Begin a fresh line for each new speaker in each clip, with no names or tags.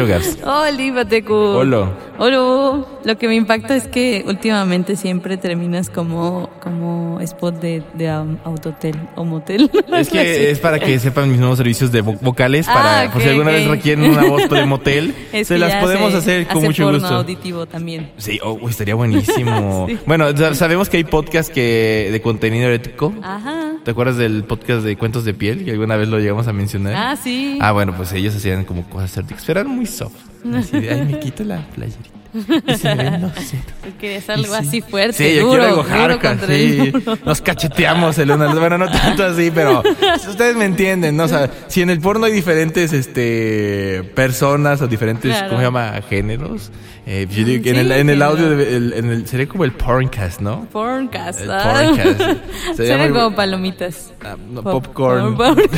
¿Qué show, Gaps?
Hola, Patecu.
Hola.
Hola. Lo que me impacta es que últimamente siempre terminas como, como spot de, de um, autotel o motel.
Es que es para que sepan mis nuevos servicios de vo- vocales, para
Ah,
por si alguna
ok.
vez requieren una voz de motel,
Es
se las podemos
hace-
hacer con
hace
mucho
porno
gusto.
auditivo también.
Sí, oh, estaría buenísimo.
Sí.
Bueno, sabemos que hay podcasts que de contenido erótico.
Ajá.
¿Te acuerdas del podcast de cuentos de piel que alguna vez lo llegamos a mencionar?
Ah, sí.
Ah, bueno, pues ellos hacían como cosas eróticas, pero eran muy soft. Así de, ay, me quito la playerita.
Querías algo
Sí.
así fuerte,
Sí, yo
duro,
quiero algo hardcore, sí. Nos cacheteamos el uno. Bueno, no tanto así, pero ustedes me entienden, ¿no? O sea, si en el porno hay diferentes este personas o diferentes,
Claro.
¿cómo se llama? Géneros. Eh, yo digo que en, el,
Sí,
en el audio, de- el- en el, sería como el porncast, ¿no?
Porncast.
El
ah.
porncast. Se
Suena
llama-
como palomitas.
Ah, no,
Pop-
popcorn.
popcorn.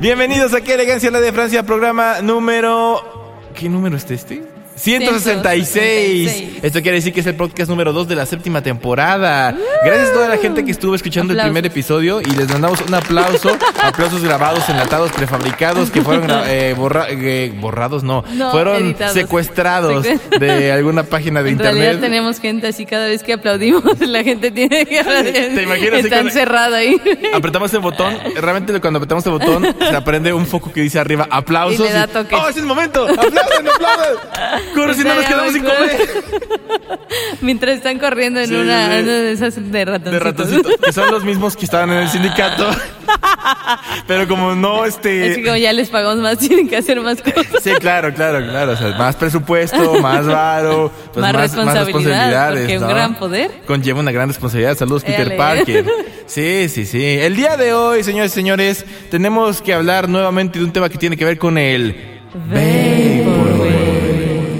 Bienvenidos a Qué Elegancia la de Francia, programa número... ¿Qué número es este? 166.
166.
Esto quiere decir que es el podcast número 2 de la séptima temporada. Gracias a toda la gente que estuvo escuchando el
Aplausos.
primer episodio y les mandamos un aplauso. aplausos grabados, enlatados, prefabricados que fueron eh, borra- eh, borrados, no,
No,
fueron
editados.
secuestrados
Secu-
de alguna página de
En
internet.
realidad tenemos gente así cada vez que aplaudimos, la gente tiene que.
¿Te imaginas así
Está
con-
encerrada ahí.
Apretamos el botón, realmente cuando apretamos el botón se aprende un foco que dice arriba aplausos.
Y le da toque.
¡Oh, es el momento! ¡Aplaudan, aplaudan! Corre, si no nos quedamos sin comer.
Mientras están corriendo en
Sí,
una,
sí, sí.
una de esas de ratoncitos.
De ratoncitos, que son los mismos que estaban en el sindicato. Pero como no,
Así
este...
como ya les pagamos más, tienen que hacer más cosas.
Sí, claro, claro, claro. O sea, más presupuesto, más varo, pues
Más responsabilidad,
responsabilidades,
porque un gran poder.
Conlleva una gran responsabilidad. Saludos, Peter
Éale.
Parker. Sí, sí, sí. El día de hoy, señores y señores, tenemos que hablar nuevamente de un tema que tiene que ver con el Vaporwave.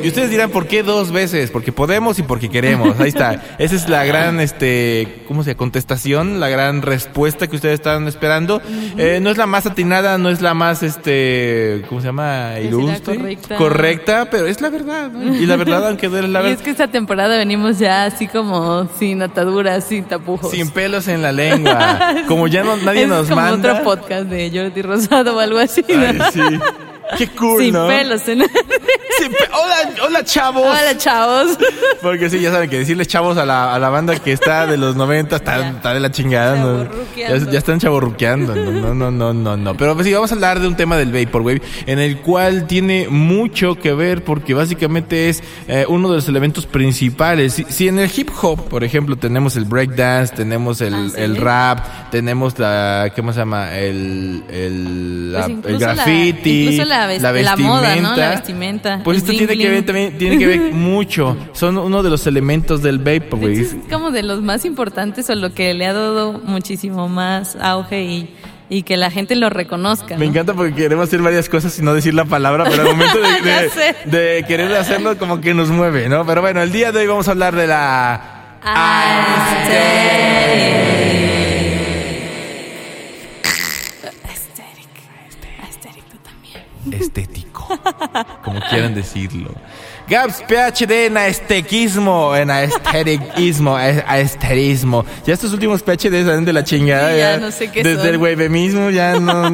Y ustedes dirán, ¿por qué dos veces? Porque podemos y porque queremos. Ahí está. Esa es la gran, este, ¿cómo se llama? Contestación, la gran respuesta que ustedes están esperando. Eh, no es la más atinada, no es la más, este, ¿cómo se llama? Ilustre.
correcta.
Correcta, pero es la verdad. ¿no? Y la verdad, aunque duele la
Y
verdad.
es que esta temporada venimos ya así como sin ataduras, sin tapujos.
Sin pelos en la lengua. Como ya no, nadie
es
nos
como
manda.
otro podcast de Jordi Rosado o algo así. ¿no?
Ay, sí. Qué cool,
sin
¿no?
pelos en.
Sin pe- hola, hola, chavos.
Hola, chavos.
Porque sí, ya saben que decirles chavos a la, a la banda que está de los 90 está, está de la chingada. Ya, ya están chaborruqueando. No, no, no, no, no. Pero pues sí, vamos a hablar de un tema del Vaporwave en el cual tiene mucho que ver porque básicamente es eh, uno de los elementos principales. Si, si en el hip hop, por ejemplo, tenemos el breakdance, tenemos el,
Ah, sí.
el rap, tenemos la, ¿qué más se llama? El, el, la-
Pues
el
la- la ves- la moda, ¿no? La
vestimenta.
vestimenta,
Pues esto
bling
tiene que ver también, tiene que ver mucho. Son uno de los elementos del Vaporwave.
es como de los más importantes o lo que le ha dado muchísimo más auge y, y que la gente lo reconozca.
Me
¿no?
encanta porque queremos hacer varias cosas y no decir la palabra, pero al momento de, querer hacerlo como que nos mueve, ¿no? Pero bueno, el día de hoy vamos a hablar de la...
Aesthetic.
como quieran decirlo. Gaps PhD en aesthetismo, en aestheticismo, a- aesthetismo. Ya estos últimos PhD salen de la chingada.
Sí, ya no sé qué
Desde
son.
el huevemismo ya no...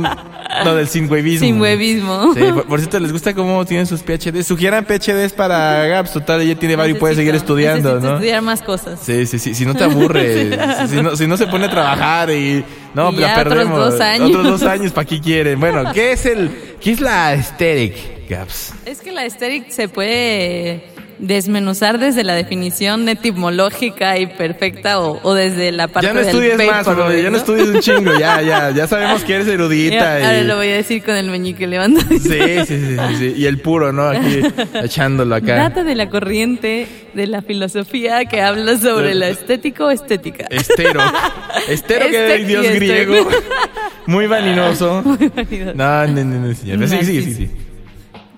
No, del sin huevismo.
Sin huevismo.
Sí, por, por cierto, ¿les gusta cómo tienen sus PhD? Sugieran PhDs para Gaps, total, ella tiene varios y puede seguir estudiando, ¿no?
estudiar más cosas.
Sí, sí, sí, si no te aburre, si, no, si no se pone a trabajar y no,
Y
la
ya otros
perdemos.
dos años.
Otros dos años, ¿para qué quieren? Bueno, ¿qué es el, qué es la aesthetic, Gaps?
Es que la aesthetic se puede desmenuzar desde la definición etimológica y perfecta o, o desde la parte
Ya no
del
estudies más, ya no estudies un chingo, ya, ya, ya sabemos que eres
Ya,
erudita.
Ahora lo voy a decir con el meñique levantado.
Sí, sí, sí, sí, sí. Y el puro, ¿no? Aquí echándolo acá.
Data de la corriente de la filosofía que habla sobre la estético estética.
Estero. Estero que
Este
es dios
y este.
griego. Muy vaninoso.
Muy válido.
No, no, no, no, señor. Sí, sí, sí, sí.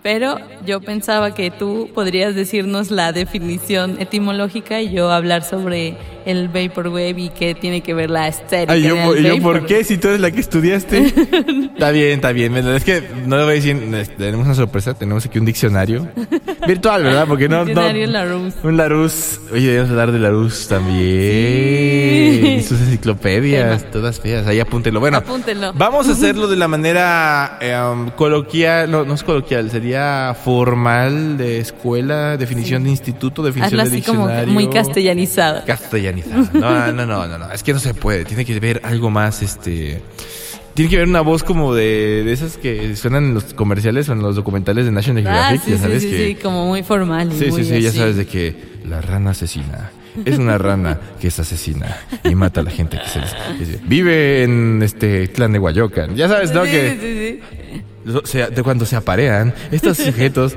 Pero yo pensaba que tú podrías decirnos la definición etimológica y yo hablar sobre el vaporwave y qué tiene que ver la estética.
Ay, yo, yo, ¿por qué? Si tú eres la que estudiaste. está bien, está bien. Es que no le voy a decir, tenemos una sorpresa, tenemos aquí un diccionario virtual, ¿verdad? Porque no... no
Diccionario Larousse.
Un Larousse. Oye, debemos hablar de Larousse también.
Sí.
Y sus enciclopedias, todas feas. Ahí apúntelo. Bueno,
Apúntenlo.
vamos a hacerlo de la manera eh, um, coloquial, no, no es coloquial, sería formal de escuela, definición de instituto, definición
Hazlo
de
así como
diccionario.
muy castellanizado.
Castellanizado. No, no, no, no, no. Es que no se puede. Tiene que ver algo más, este. Tiene que ver una voz como de, de esas que suenan en los comerciales o en los documentales de National
Ah,
Geographic.
sí,
ya
sí,
sabes
sí,
que.
sí, como muy formal.
Sí, sí,
muy
sí, ya sabes de que la rana asesina. Es una rana que es asesina y mata a la gente que se les- vive en este clan de Guayocan. Ya sabes, ¿no?
Sí,
que
sí, sí.
De cuando se aparean estos sujetos,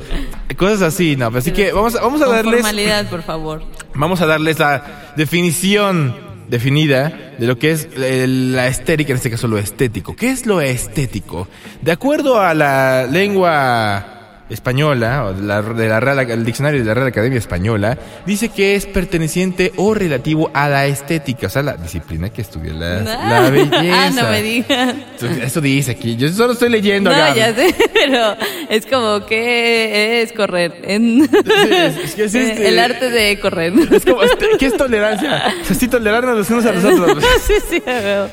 cosas así, no, así que vamos, a- vamos a
Con
darles
formalidad, por favor.
Vamos a darles la definición definida de lo que es eh, la estética, en este caso lo estético. ¿Qué es lo estético? De acuerdo a la lengua española, o de la, de la Real- el diccionario de la Real Academia Española, dice que es perteneciente o relativo a la estética, o sea, la disciplina que estudia la, la
Ah,
belleza.
no me digas.
Eso dice aquí, yo solo estoy leyendo
No, ya sé, pero es como que es correr. En
es- es que es este-
El arte de correr.
Es como, este, ¿qué es tolerancia? O sea, sí tolerarnos los unos a los otros.
sí, sí.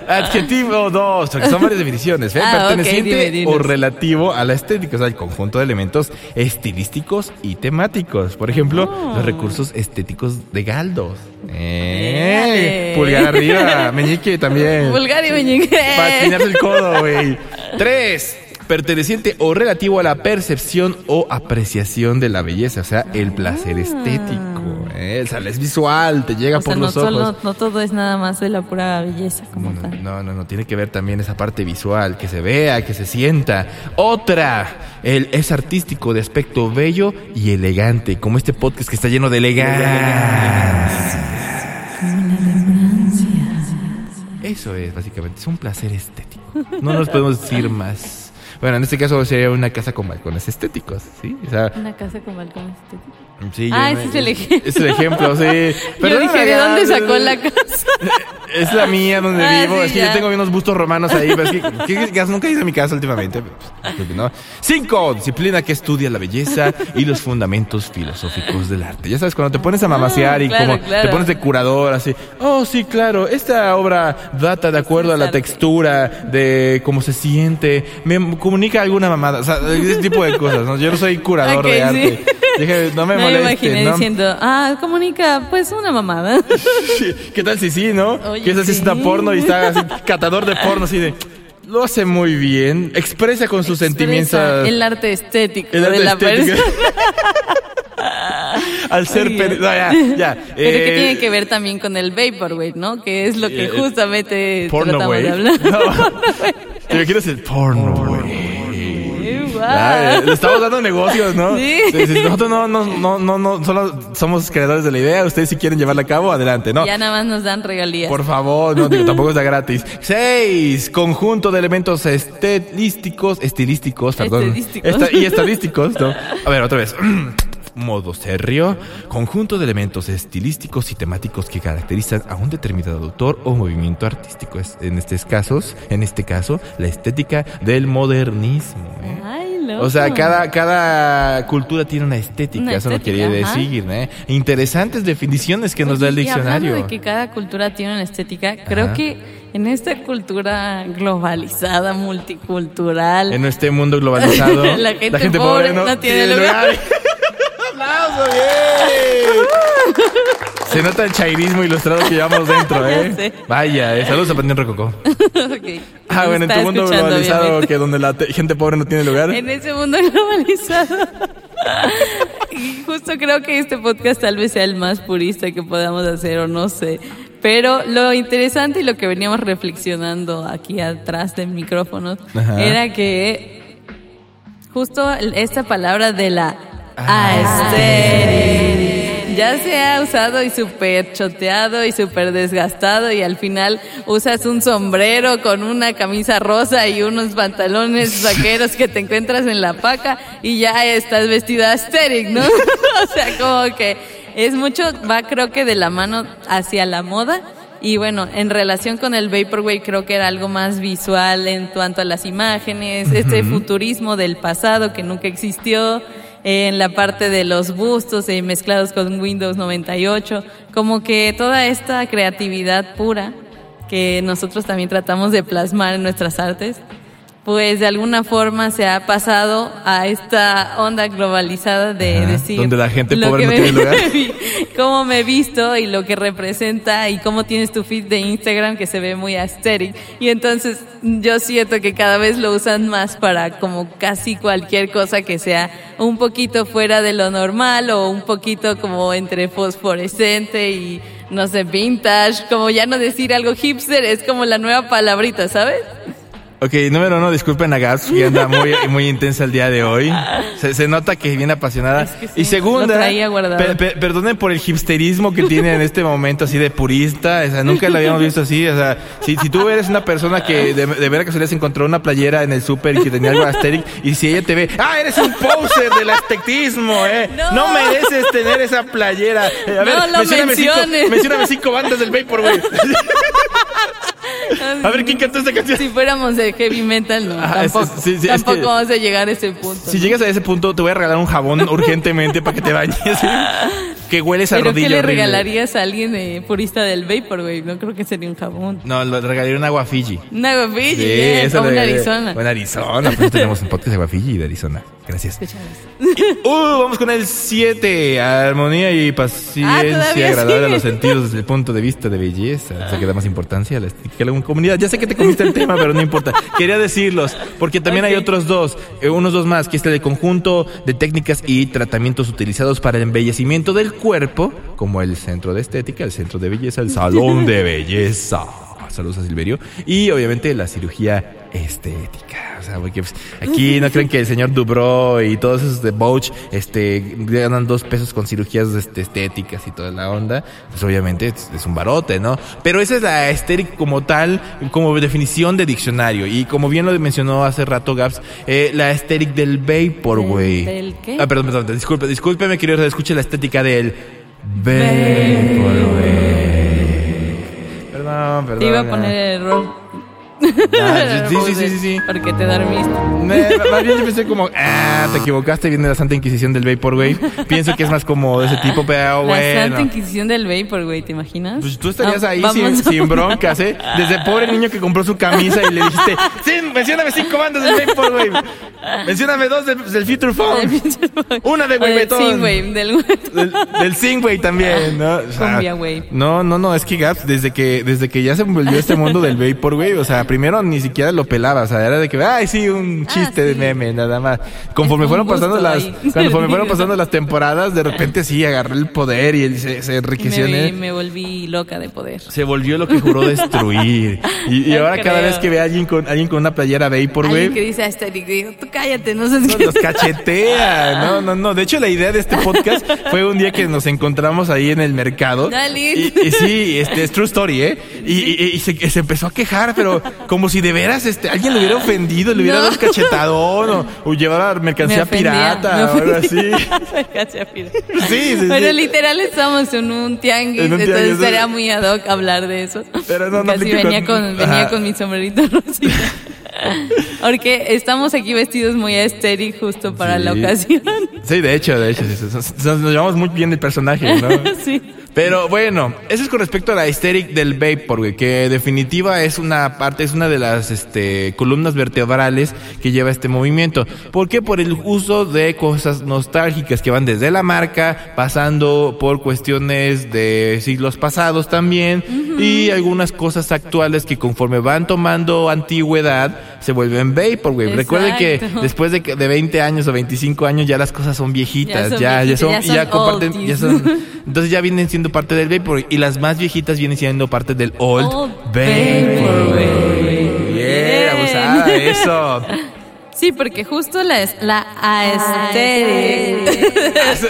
Adjetivo 2, porque son varias definiciones. ¿eh?
Ah,
Perteneciente
dime,
o relativo a la estética, o sea, el conjunto de elementos estilísticos y temáticos. Por ejemplo,
Oh.
los recursos estéticos de Galdos. ¡Eh! Pulgar arriba, meñique también.
Vulgar y meñique.
Para espinarse el codo, güey. Tres. Perteneciente o relativo a la percepción o apreciación de la belleza, o sea, el placer estético. ¿Eh? O sea, es visual, te llega
O sea,
por
no,
los ojos.
solo, no todo es nada más de la pura belleza como
No,
tal.
no, no, no, tiene que ver también esa parte visual, que se vea, que se sienta. Otra, el, es artístico de aspecto bello y elegante, como este podcast que está lleno de elegancia. Eso es, básicamente, es un placer estético. No nos podemos decir más. Bueno, en este caso sería una casa con balcones estéticos, ¿sí? O sea,
Una casa con balcón estético.
Sí,
Ah,
yo
ese
me-
es el ejemplo.
Es el ejemplo, sí.
Yo
Perdóname,
dije, ¿de dónde
de-
sacó la casa?
es la mía donde
Ah,
vivo.
sí,
es que
ya.
yo tengo unos bustos romanos ahí. Pero es que, ¿qué- qué- nunca he ido a mi casa últimamente. Pues, no. Cinco. Disciplina que estudia la belleza y los fundamentos filosóficos del arte. Ya sabes, cuando te pones a mamasear y
Ah, claro,
como
claro.
te pones de curador, así. Oh, sí, claro. Esta obra data de acuerdo a la
arte.
textura, de cómo se siente. Me comunica alguna mamada. O sea, ese tipo de cosas. ¿no? Yo no soy curador de
sí.
Dije, no me
No me
moleste.
imaginé
¿no?
diciendo, ah, comunica, pues una mamada.
¿Qué tal si sí, no?
Oye,
¿Qué tal si es
sí.
una porno y está así, catador de porno así de... Lo hace muy bien, expresa con sus sentimientos
El arte estético
el arte
de la
estético.
persona.
al ser...
Ay,
per- no, ya, ya.
Pero que
eh,
tiene que ver también con el vaporwave, ¿no? Que es lo que
eh,
justamente
Porno,
tratamos
güey.
de hablar.
No. Te quiero decir porno, le estamos dando negocios, ¿no?
Sí.
Nosotros no, no, no, no, no, solo somos creadores de la idea. Ustedes si quieren llevarla a cabo, adelante, ¿no?
Ya nada más nos dan regalías.
Por favor, no, digo, tampoco está gratis. Seis, conjunto de elementos estilísticos, estilísticos, perdón.
Estadísticos.
Esta- y estadísticos, ¿no? A ver, otra vez. Modo serio, conjunto de elementos estilísticos y temáticos que caracterizan a un determinado autor o movimiento artístico. Es- En estos casos, en este caso, la estética del modernismo. ¿eh?
Loco.
O sea, cada, cada cultura tiene una estética,
Una
eso lo quería
ajá.
decir, ¿eh? Interesantes definiciones que nos da el diccionario.
de que cada cultura tiene una estética, creo que en esta cultura globalizada, multicultural,
En este mundo globalizado,
La gente pobre no tiene lugar.
¡Aplauso, bien! Se nota el chairismo ilustrado que llevamos dentro, ¿eh?
Ya sé.
Vaya, eh, saludos a Panteón Rococó. Ah, bueno, en tu mundo globalizado,
obviamente.
que donde la te- gente pobre no tiene lugar.
En ese mundo globalizado. Justo creo que este podcast tal vez sea el más purista que podamos hacer o no sé. Pero lo interesante y lo que veníamos reflexionando aquí atrás del micrófono
Ajá.
era que justo esta palabra de la. Aesthetic ya se ha usado y súper choteado y súper desgastado y al final usas un sombrero con una camisa rosa y unos pantalones vaqueros que te encuentras en la paca y ya estás vestida aesthetic, ¿no? o sea, como que es mucho, va creo que de la mano hacia la moda. Y bueno, en relación con el Vaporwave creo que era algo más visual en cuanto a las imágenes, este futurismo del pasado que nunca existió, en la parte de los bustos eh, mezclados con Windows 98, como que toda esta creatividad pura que nosotros también tratamos de plasmar en nuestras artes, pues de alguna forma se ha pasado a esta onda globalizada de
Ajá,
decir
donde la gente
lo
pobre
que
no
me-
tiene lugar.
cómo me he visto y lo que representa y cómo tienes tu feed de Instagram que se ve muy aesthetic y entonces yo siento que cada vez lo usan más para como casi cualquier cosa que sea un poquito fuera de lo normal o un poquito como entre fosforescente y no sé, vintage, como ya no decir algo hipster, es como la nueva palabrita, ¿sabes?
Ok, número uno, disculpen a Gaps, que anda muy, muy intensa el día de hoy. Se, se nota que viene apasionada.
Es que sí,
y segunda, per- per- perdonen por el hipsterismo que tiene en este momento así de purista. O sea, nunca lo habíamos visto así. O sea, si, si tú eres una persona que de, de vera casualidad se encontró una playera en el súper y que tenía algo asteric, y si ella te ve, ¡ah, eres un poser del astericismo, eh! No,
No.
mereces tener esa playera. Eh, a ver,
No lo
mencióname cinco, mencióname cinco bandas del Vapor, güey. A ver, ¿quién cantó esta canción?
Si fuéramos de heavy metal, no,
Ah, es-
tampoco,
sí, sí, es
tampoco
que-
vamos a llegar a ese punto.
Si
¿no?
llegas a ese punto, te voy a regalar un jabón urgentemente para que te bañes. que hueles a
¿Pero
rodilla
qué le
horrible.
regalarías a alguien eh, purista del Vaporwave? No creo que sería un jabón.
No, le regalaría un agua Fiji.
Una Fiji,
Sí,
bien, o
regalaría-
Arizona.
Una Arizona. Pues tenemos un podcast de agua Fiji de Arizona. Gracias. Uh, vamos con el 7. Armonía y
Ah,
paciencia
todavía
agradable a los sentidos desde el punto de vista de belleza. O sea, que da más importancia a la estética de la comunidad. Ya sé que te comiste el tema, pero no importa. Quería decirlos, porque también hay otros dos, eh, unos dos más, que es el conjunto de técnicas y tratamientos utilizados para el embellecimiento del cuerpo, como el centro de estética, el centro de belleza, el salón de belleza. Saludos a Silverio. Y obviamente la cirugía estética. O sea, porque pues, aquí no creen que el señor Dubro y todos esos de Bouch este, ganan dos pesos con cirugías este, estéticas y toda la onda. Pues obviamente es, es un barote, ¿no? Pero esa es la estética como tal, como definición de diccionario. Y como bien lo mencionó hace rato Gaps, eh, la estética del vapor,
¿Del-
güey.
del qué?
Ah, perdón, perdón, disculpe, discúlpeme, querido, escuche la estética del vapor, güey. Perdón, perdón.
Te iba a poner error.
Ah, sí, sí, sí, sí, sí.
Porque te dormiste.
Me- más bien yo pensé como, ah, te equivocaste, viene la Santa Inquisición del Vaporwave. Pienso que es más como de ese tipo, pero
La Santa
bueno.
Inquisición del Vaporwave, ¿te imaginas?
Pues tú estarías
Ah,
ahí sin, sin broncas, ¿eh? Desde pobre niño que compró su camisa y le dijiste, sí, mencióname cinco bandas del Vaporwave. Mencióname dos del, del Future Phone. Una de
O del. Synthwave, del
Del, del Singway también, ¿no? O sea. No, no, no, es que Gaps, desde que, desde que ya se envolvió este mundo del Vaporwave, o sea, primero ni siquiera lo pelaba, o sea, era de que, ay, sí, un
Ah,
chiste de meme, nada más. Conforme fueron pasando las, conforme fueron pasando las temporadas, de repente sí, agarró el poder y él se, se
Y
enriqueció en
me,
él.
me volví loca de poder.
Se volvió lo que juró destruir. Y, ahora cada vez que ve a alguien con, alguien con una playera
Alguien que
Vaporwave,
dice aesthetic, digo, tú cállate, no sé
no, nos cachetea. No, no, no. De hecho, la idea de este podcast fue un día que nos encontramos ahí en el mercado.
Dale.
Y, y sí, este es true story, ¿eh? Y, y- y se, se empezó a quejar, pero como si de veras este, alguien le hubiera ofendido, le hubiera
No.
dado un cachetadón o, o llevara mercancía
Me ofendía,
pirata
me
o algo así.
Mercancía pirata.
Sí, sí,
Pero
sí.
literal estamos en un tianguis,
En un
entonces
tianguis,
sería
¿no?
muy ad hoc hablar de eso.
Pero no, no
Casi
aplica
venía
con-
con, venía con mi sombrerito rosita. Porque estamos aquí vestidos muy aesthetic justo para la
Sí.
ocasión.
Sí, de hecho, de hecho. Nos llevamos muy bien el personaje, ¿no?
sí.
Pero bueno, eso es con respecto a la aesthetic del Vapor, güey, que definitiva es una parte, es una de las este, columnas vertebrales que lleva este movimiento. ¿Por qué? Por el uso de cosas nostálgicas que van desde la marca, pasando por cuestiones de siglos pasados también, y algunas cosas actuales que conforme van tomando antigüedad, se vuelven Vapor, güey. Recuerden que después de, de 20 años o 25 años ya las cosas son viejitas, Ya
son
ya,
viejitas,
son,
ya
ya
son
comparten, ya son, entonces ya vienen siendo parte del Vapor y las más viejitas vienen siendo parte del Old,
Old
Vapor,
Vapor,
güey.
güey.
Bien, abusada, eso.
Sí, porque justo la, es- la aesthetic.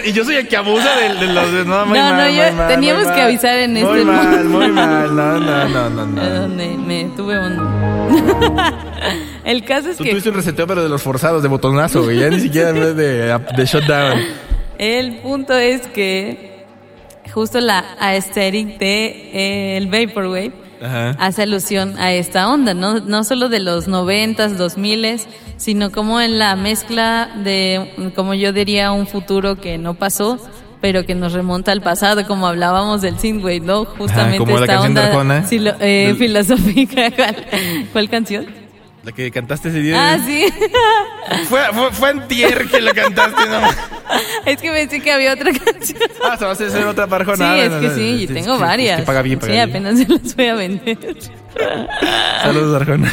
y yo soy el que abusa de, de los de, no, muy
No, no,
mal,
yo-
muy mal,
teníamos
muy
que
mal.
avisar en
muy
este
mal,
mundo.
muy mal, no, no, no, no, no.
donde me tuve un... El caso es
Tú
que
tuviste un reseteo pero de los forzados de botonazo, güey, ya ni siquiera de, de shutdown.
el punto es que justo la aesthetic de eh, el Vaporwave
Ajá.
hace alusión a esta onda, ¿no? No solo de los noventas, dos miles, sino como en la mezcla de, como yo diría, un futuro que no pasó, pero que nos remonta al pasado, como hablábamos del synthwave, ¿no? Justamente
como la
esta
canción de
onda
Arjona.
eh,
Del-
filosófica. ¿Cuál, cuál canción?
La que cantaste ese día.
Ah, sí.
Fue, fue, fue antier que la cantaste, no.
es que pensé que había otra canción.
Ah, se va a hacer otra para
Sí, es que sí, y tengo varias.
paga bien, paga
sí, apenas se las voy a vender.
Saludos, Arjona.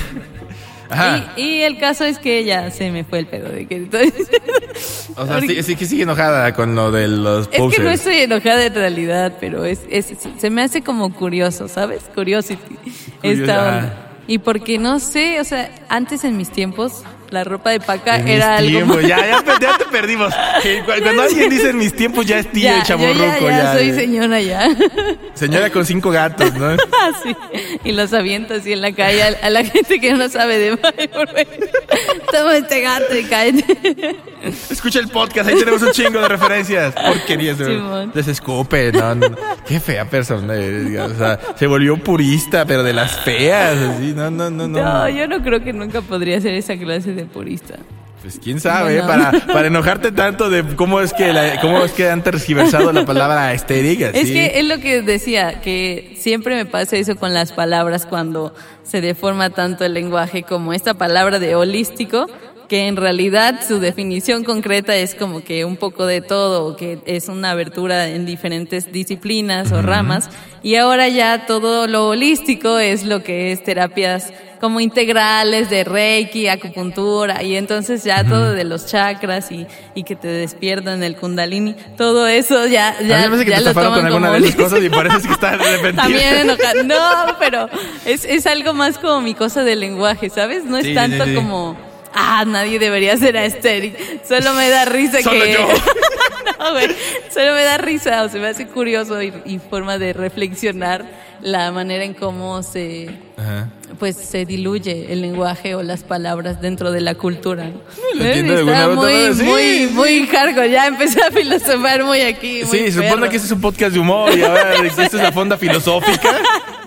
Ajá.
Y, y el caso es que ya se me fue el pedo de que estoy
O sea, sí, sí que sigue enojada con lo de los
Es
posers.
que no estoy enojada en realidad, pero es, es- se me hace como curioso, ¿sabes? Curiosity. Esta
ajá.
onda. Y porque no sé, o sea, antes en mis tiempos, la ropa de paca
En
era
mis
algo
tiempos, ya, ya, ya te perdimos. Cu- Cuando alguien dice en mis tiempos, ya es tío
Ya,
chaborruco.
ya, ya soy
ya.
señora ya.
Señora con cinco gatos, ¿no?
Así. Y los aviento así en la calle a, la gente que no sabe de. Toma este gato y cállate.
Escucha el podcast, ahí tenemos un chingo de referencias. Porquerías. de- escupe, no, no. Qué fea persona. eh, O sea, se volvió purista, pero de las feas, así. No, no, no, no.
No, yo no creo que nunca podría ser esa clase de purista.
Pues quién sabe,
Bueno.
para, para enojarte tanto de cómo es que la- cómo es que han tergiversado la palabra estérica.
Es que es lo que decía, que siempre me pasa eso con las palabras cuando se deforma tanto el lenguaje como esta palabra de holístico, que en realidad su definición concreta es como que un poco de todo, que es una abertura en diferentes disciplinas o ramas, y ahora ya todo lo holístico es lo que es terapias como integrales de Reiki, acupuntura, y entonces ya todo de los chakras y, y que te despiertan el kundalini, todo eso ya, ya,
que
ya
te
lo
estafaron con
toman
alguna
como
de esas cosas y parece que arrepentida.
También enojada. No, pero es, es algo más como mi cosa del lenguaje, ¿sabes? No es
sí,
tanto
sí, sí.
como, ah, nadie debería ser aesthetic. Solo me da risa
Solo
que...
yo.
no, güey. Solo me da risa o se me hace curioso y, y forma de reflexionar la manera en cómo se...
Ajá.
Pues se diluye el lenguaje o las palabras dentro de la cultura. ¿no?
lo entiendo de
Está muy,
sí,
muy,
sí.
muy cargo. Ya empecé a filosofar muy aquí. muy
Sí, se supone que este es un podcast de humor y ahora esta es la fonda filosófica.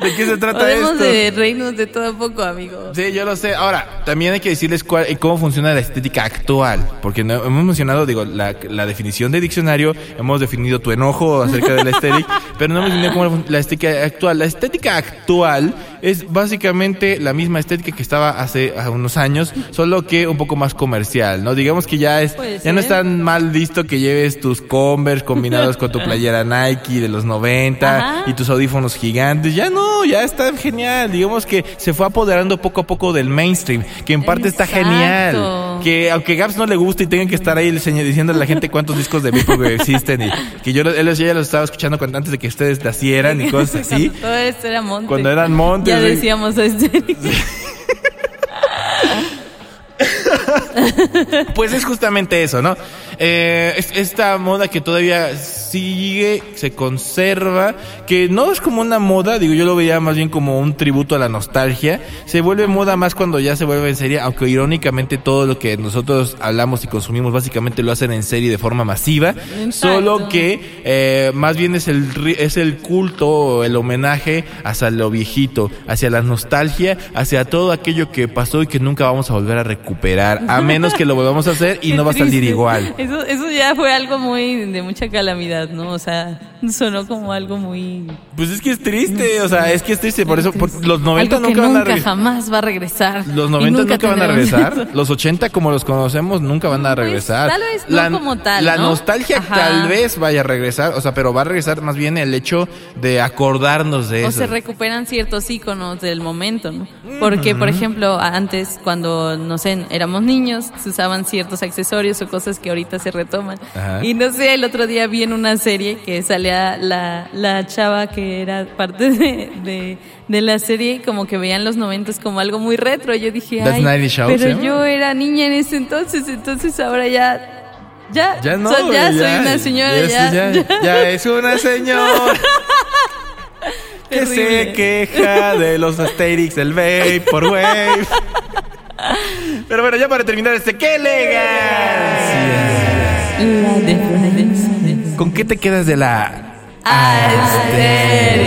¿De qué se trata
Podemos
esto?
de reírnos de todo poco, amigo.
Sí, yo lo sé. Ahora, también hay que decirles cuál, eh, cómo funciona la estética actual. Porque no- hemos mencionado, digo, la, la definición de diccionario, hemos definido tu enojo acerca de la estética, pero no hemos definido cómo la estética actual. La estética actual es básicamente la misma estética que estaba hace unos años, solo que un poco más comercial, ¿no? Digamos que ya es, ya no es tan mal visto que lleves tus Converse combinados con tu playera Nike de los 90
Ajá.
y tus audífonos gigantes. Ya no, ya está genial. Digamos que se fue apoderando poco a poco del mainstream, que en parte está
Exacto.
Que aunque Gaps no le guste y tengan que estar ahí diciendo a la gente cuántos discos de Vaporwave existen y que yo, él ya los estaba escuchando cuando- antes de que ustedes nacieran y cosas así.
Todo esto era monte.
Cuando eran montes,
Ya decíamos este.
Pues es justamente eso, ¿no? Eh, es- esta moda que todavía sigue, se conserva, que no es como una moda, digo, yo lo veía más bien como un tributo a la nostalgia. Se vuelve moda más cuando ya se vuelve en serie, aunque irónicamente todo lo que nosotros hablamos y consumimos básicamente lo hacen en serie de forma masiva.
Exacto.
Solo que eh, más bien es el, es el culto, el homenaje hacia lo viejito, hacia la nostalgia, hacia todo aquello que pasó y que nunca vamos a volver a recuperar, a menos que lo volvamos a hacer y no va a salir igual.
Eso, eso ya fue algo muy de mucha calamidad, ¿no? O sea, sonó como algo muy...
Pues es que es triste, o sea, es que es triste, por eso por- los 90
algo que
nunca van a
nunca
regresar.
jamás va a regresar.
Los
Y
90 nunca, van a regresar.
eso.
Los 80 como los conocemos nunca van a
Pues,
regresar.
tal vez no como tal,
La
¿no?
nostalgia
Ajá.
tal vez vaya a regresar, o sea, pero va a regresar más bien el hecho de acordarnos de
O
eso.
se recuperan ciertos íconos del momento, ¿no? Porque, por ejemplo, antes, cuando, no sé, éramos niños, se usaban ciertos accesorios o cosas que ahorita se retoman.
Ajá.
Y no sé, el otro día vi en una serie que la, la chava que era parte de, de, de la serie, como que veían los noventas como algo muy retro. Yo dije, ay,
90 Show,
pero
¿se
yo era niña en ese entonces, entonces ahora ya... Ya,
Ya no,
so- ya
güey,
soy una señora,
ya,
ya,
ya, ya es una señora que se
Terrible.
queja de los Asterix del Vaporwave. Pero bueno, ya para terminar este, ¡qué elegancia!
La.
¿Con qué te quedas de la
Asterix.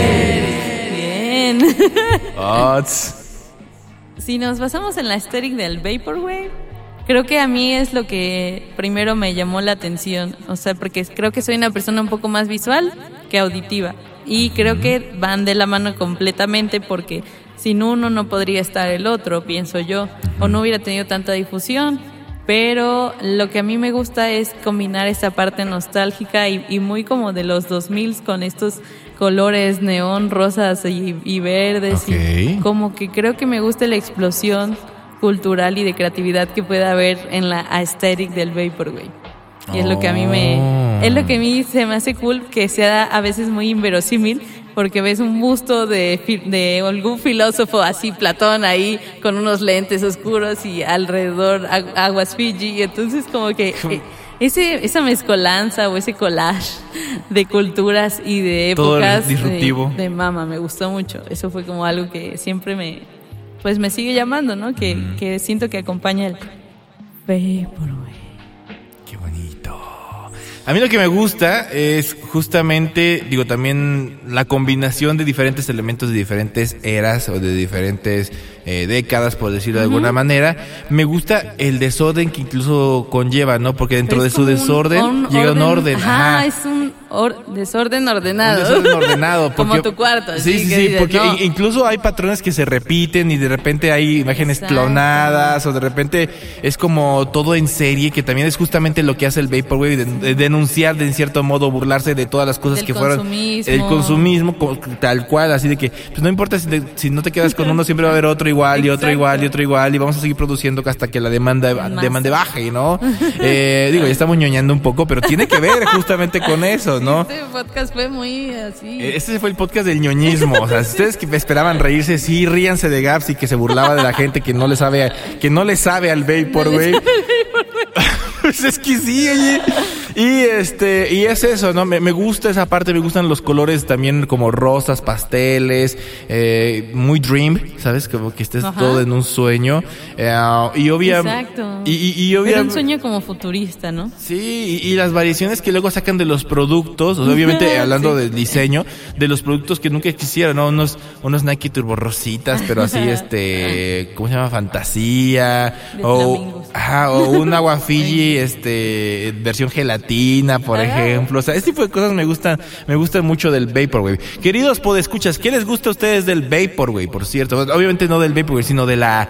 Bien.
Ots?
si nos basamos en la aesthetic del Vaporwave, creo que a mí es lo que primero me llamó la atención. O sea, porque creo que soy una persona un poco más visual que auditiva. Y creo que van de la mano completamente porque sin uno no podría estar el otro, pienso yo. O no hubiera tenido tanta difusión. Pero lo que a mí me gusta es combinar esta parte nostálgica y, y muy como de los 2000 con estos colores neón, rosas y, y verdes. y como que creo que me gusta la explosión cultural y de creatividad que puede haber en la aesthetic del Vaporwave. Y es lo que a mí me es lo que a mí se me hace cool que sea a veces muy inverosímil porque ves un busto de, de algún filósofo así Platón ahí con unos lentes oscuros y alrededor agu- aguas Fiji entonces como que eh, ese esa mezcolanza o ese collage de culturas y de épocas de-
disruptivo.
de mama, me gustó mucho. Eso fue como algo que siempre me, pues me sigue llamando, ¿no? Que, que siento que acompaña el Vaporwave.
A mí lo que me gusta es justamente, digo, también la combinación de diferentes elementos de diferentes eras o de diferentes eh, décadas, por decirlo de alguna manera. Me gusta el desorden que incluso conlleva, ¿no? Porque dentro de su
un-
desorden
un
llega un orden.
Ajá,
Ajá.
es un or- desorden ordenado.
Un desorden ordenado.
como tu cuarto.
Sí, sí, sí,
dices,
porque
no.
incluso hay patrones que se repiten y de repente hay imágenes
Exacto.
clonadas o de repente es como todo en serie, que también es justamente lo que hace el Vaporwave, de, de denunciar de en cierto modo, burlarse de todas las cosas
Del
que fueron
consumismo.
el consumismo co- tal cual, así de que pues no importa si, te- si no te quedas con uno, siempre va a haber otro igual y otro igual y otro igual y vamos a seguir produciendo hasta que la demanda,
Más.
demanda baje, ¿no? Eh, digo, ya estamos ñoñando un poco, pero tiene que ver justamente con eso, ¿no?
Este podcast fue muy así.
Eh, Este fue el podcast del ñoñismo. O sea, si ustedes que esperaban reírse, sí, ríanse de Gaps y que se burlaba de la gente que no le sabe, que no le sabe al Vaporwave. pues es que sí, oye. Y este, y es eso, ¿no? Me, me gusta esa parte, me gustan los colores también como rosas, pasteles, eh, muy dream, ¿sabes? Como que estés
Ajá.
todo en un sueño. Eh, y obvia,
Exacto.
Y, y, y
Era un sueño como futurista, ¿no?
Sí, y, y las variaciones que luego sacan de los productos, o sea, obviamente hablando
Sí.
del diseño, de los productos que nunca existieron, ¿no? Unos, unos Nike Turbo Rositas, pero así, este, ¿cómo se llama? Fantasía,
De
o, ajá, o un agua Fiji, este, versión gelatina, por
Ah.
ejemplo. O sea, este tipo de cosas me gustan, me gustan mucho del Vaporwave. Queridos podescuchas, ¿qué les gusta a ustedes del Vaporwave, por cierto? Obviamente no del Vaporwave, sino de la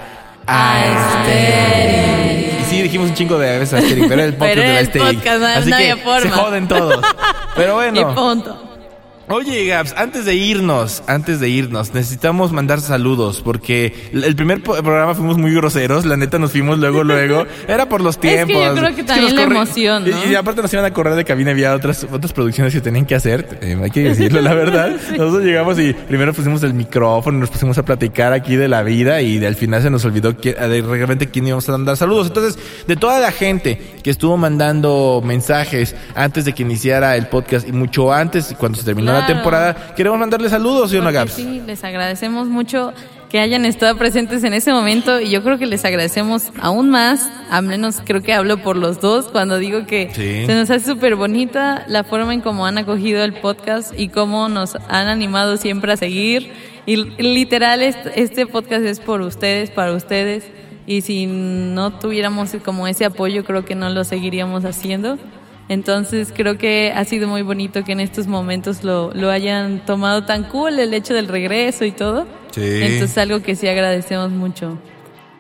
Aesthetic.
y sí, dijimos un chingo de veces pero era el podcast
Pero
de la
no-
Así
no
que
forma.
se joden todos. Pero
Y
bueno.
punto.
Oye, Gaps, antes de irnos, antes de irnos, necesitamos mandar saludos porque el primer programa fuimos muy groseros, la neta nos fuimos luego, luego. Era por los
Es que yo
tiempos.
creo que también la emoción,
y-
¿no?
Y, aparte nos iban a correr de cabina, había otras, otras producciones que tenían que hacer, eh, hay que decirlo, la verdad. Nosotros llegamos y primero pusimos el micrófono, nos pusimos a platicar aquí de la vida y de- al final se nos olvidó que, de realmente quién íbamos a mandar saludos. Entonces, de toda la gente que estuvo mandando mensajes antes de que iniciara el podcast y mucho antes, cuando se terminó temporada, queremos mandarle saludos, ¿sí o no,
Porque
Gaps?
Sí, les agradecemos mucho que hayan estado presentes en ese momento y yo creo que les agradecemos aún más, al menos creo que hablo por los dos cuando digo que
Sí.
se nos hace súper bonita la forma en cómo han acogido el podcast y cómo nos han animado siempre a seguir. Y literal, este podcast es por ustedes, para ustedes. Y si no tuviéramos como ese apoyo, creo que no lo seguiríamos haciendo. Entonces creo que ha sido muy bonito que en estos momentos lo, lo hayan tomado tan cool el hecho del regreso y todo.
Sí.
Entonces algo que sí agradecemos mucho.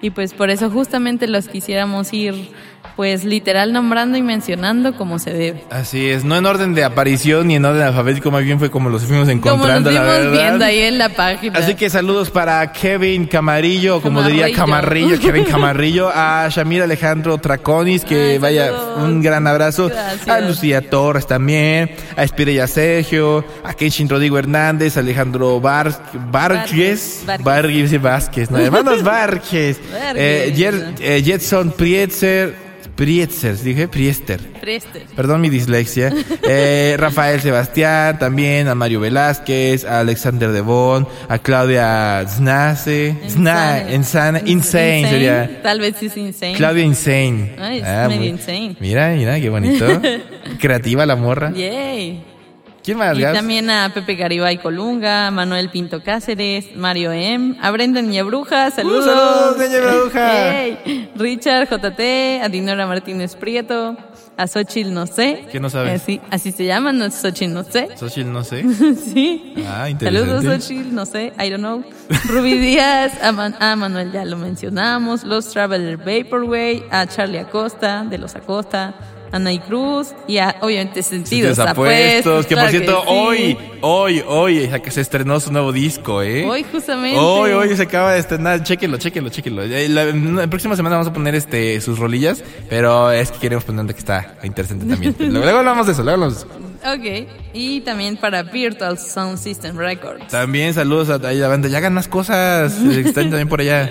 Y pues por eso justamente los quisiéramos ir pues literal nombrando y mencionando como se debe.
Así es, no en orden de aparición ni en orden alfabético, más bien fue como los fuimos
Como nos
encontrando, la
vimos
verdad.
viendo ahí en la página.
Así que saludos para Kevin Camarillo, o como diría
Camarrillo.
Kevin Camarillo, a Shamir Alejandro Traconis, que
Ay,
vaya,
saludos.
un gran abrazo,
Gracias.
a Lucía Torres también, a Espireya Sergio, a Kenshin Rodrigo Hernández, a Alejandro Bar Vargas,
Vargas.
Vargas Vázquez, no, hermanos Vargas. eh, eh, Jetson Prietzer, Prietzer, dije Priester.
Preste.
Perdón mi dislexia. Eh, Rafael Sebastián, también a Mario Velázquez, a Alexander Devon, a Claudia Znace, Zna, Insane, Insane sería.
Tal vez es insane.
Claudia Insane.
Ay, es
Ah,
medio
muy-
insane.
Mira, mira, qué bonito. Creativa la morra.
Yay.
¿Quién más,
Y también a Pepe Garibay Colunga, a Manuel Pinto Cáceres, Mario M, a Brenda Niña Bruja, saludos.
Uh, saludos, Bruja.
Richard JT, a Dinora Martínez Prieto, a Xochitl No sé.
¿Qué no sabes?
Así, así se llama, no es Xochitl No sé.
Xochitl, no sé.
sí.
Ah, interesante.
Saludos, Xochitl, no sé, I don't know. Rubí Díaz, a, Man- a Manuel ya lo mencionamos, Los Traveler Vaporway, a Charlie Acosta, de los Acosta, a Nay Cruz y a, obviamente, Sentidos,
Sentidos apuestos. Que por
claro
cierto,
sí.
hoy, hoy, hoy, que se estrenó su nuevo disco, ¿eh?
Hoy, justamente.
Hoy, hoy se acaba de estrenar, chéquenlo, chéquenlo, chéquenlo. Eh, La, la próxima semana vamos a poner este sus rolillas, pero es que queremos poner que está interesante también. luego, hablamos de eso, luego hablamos de eso.
Ok, y también para Virtual Sound System Records.
También saludos a, a la banda, ya hagan más cosas, que están también por allá.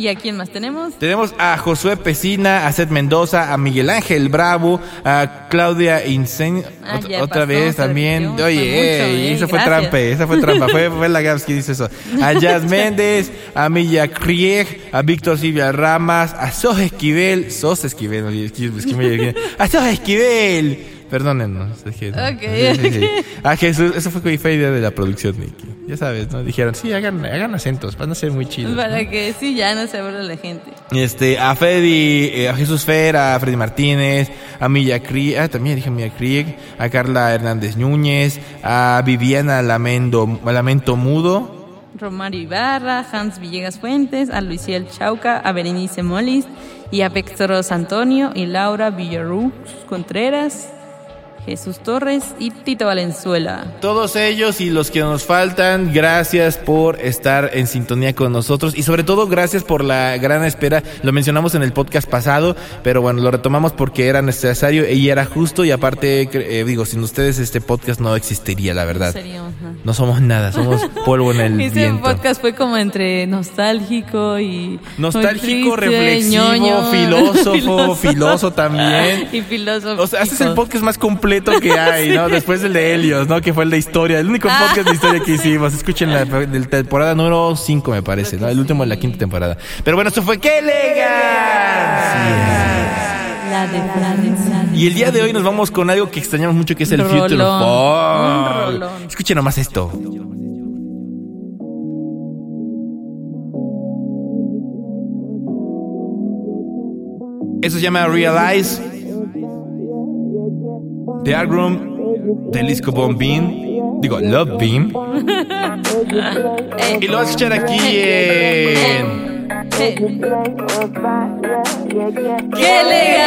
¿Y a quién más tenemos?
Tenemos a Josué Pesina, a Seth Mendoza, a Miguel Ángel Bravo, a Claudia Insen,
Ah,
otra
pasó,
vez también.
repitió,
Oye,
mucho,
ey,
eh,
esa fue trampa, esa fue trampa, fue, fue la Gabs que dice eso. A Jazz Méndez, a Milla Krieg, a Víctor Silvia Ramas, a Sos Esquivel, Sos Esquivel, no, Esquivel, Esquivel, a Sos Esquivel. Perdónennos. es que-
Ok.
sí, sí, sí. A Jesús, eso fue, fue idea de la producción, Nicky. Ya sabes, ¿no? Dijeron, sí, hagan, hagan acentos, van a ser muy chidos. ¿no?
Para que sí, ya no se aburra la gente.
Este, a Freddy, eh, a Jesús Fer, a Freddy Martínez, a Milla Krieg, ah, también dije Milla Krieg, a Carla Hernández Núñez, a Viviana Lamento, Lamento Mudo,
Romario Ibarra, Hans Villegas Fuentes, a Luisiel Chauca, a Berenice Molis y a Víctor Antonio y Laura Villarrux Contreras, Jesús Torres y Tito Valenzuela.
Todos ellos y los que nos faltan, gracias por estar en sintonía con nosotros y sobre todo gracias por la gran espera. Lo mencionamos en el podcast pasado, pero bueno, lo retomamos porque era necesario y era justo y aparte, eh, digo, sin ustedes este podcast no existiría, la verdad. No somos nada, somos polvo en el
Ese
viento.
podcast fue como entre nostálgico y...
Nostálgico,
triste,
reflexivo,
ñoño.
filósofo, filoso también.
Y filósofo.
O sea, este es el podcast más completo que hay, ¿no? Después del de Helios, ¿no? Que fue el de historia. El único
Ah.
podcast de historia que hicimos. Escuchen la de temporada número 5, me parece, ¿no? El último de la quinta temporada. Pero bueno, esto fue ¡Qué elegancia!
La de Francia.
Y el día de hoy nos vamos con algo que extrañamos mucho, que es el
Rolón,
Future
rolón.
Escuchen nomás esto. Eso se llama Realize. The Art Room de Lisco Bomb Beam. Digo, Love Beam. Y lo vas a escuchar aquí en.
Eh. ¡Qué elegancia!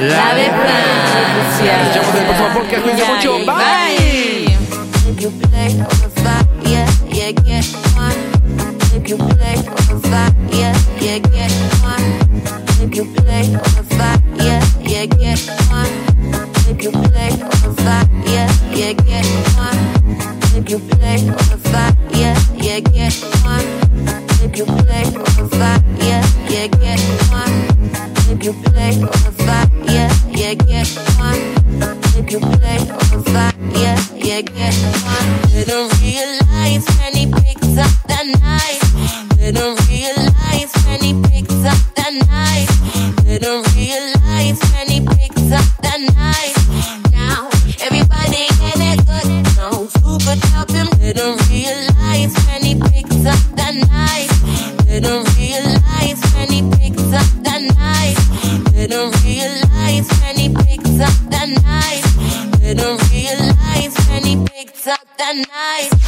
La de Francia.
Nos escuchamos en el próximo podcast. Cuídense mucho. Bye.
If you play on the spot, yeah, yeah, get one. If you play on the spot, yeah, yeah, get one. If you play on the spot, yeah, yeah, get one. If you play on the spot, yeah, yeah, get one. If you play on the spot, yeah, yeah, get one. If you play on the spot, yeah, yeah, get one. If you play on the spot, yeah, yeah, get one. If you play on the spot, yeah, yeah, get one. Didn't realize night.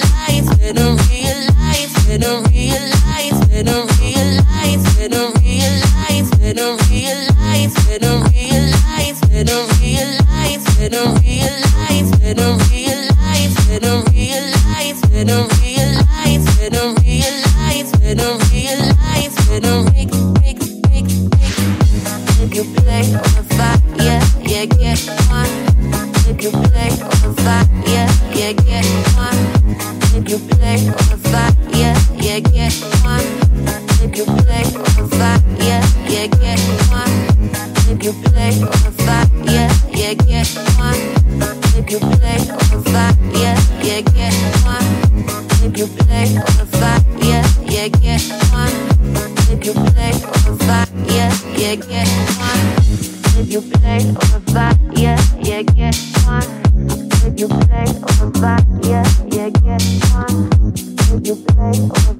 realize, they don't realize, they don't realize, they don't realize, they don't. back, yeah, yeah, get on. You play
or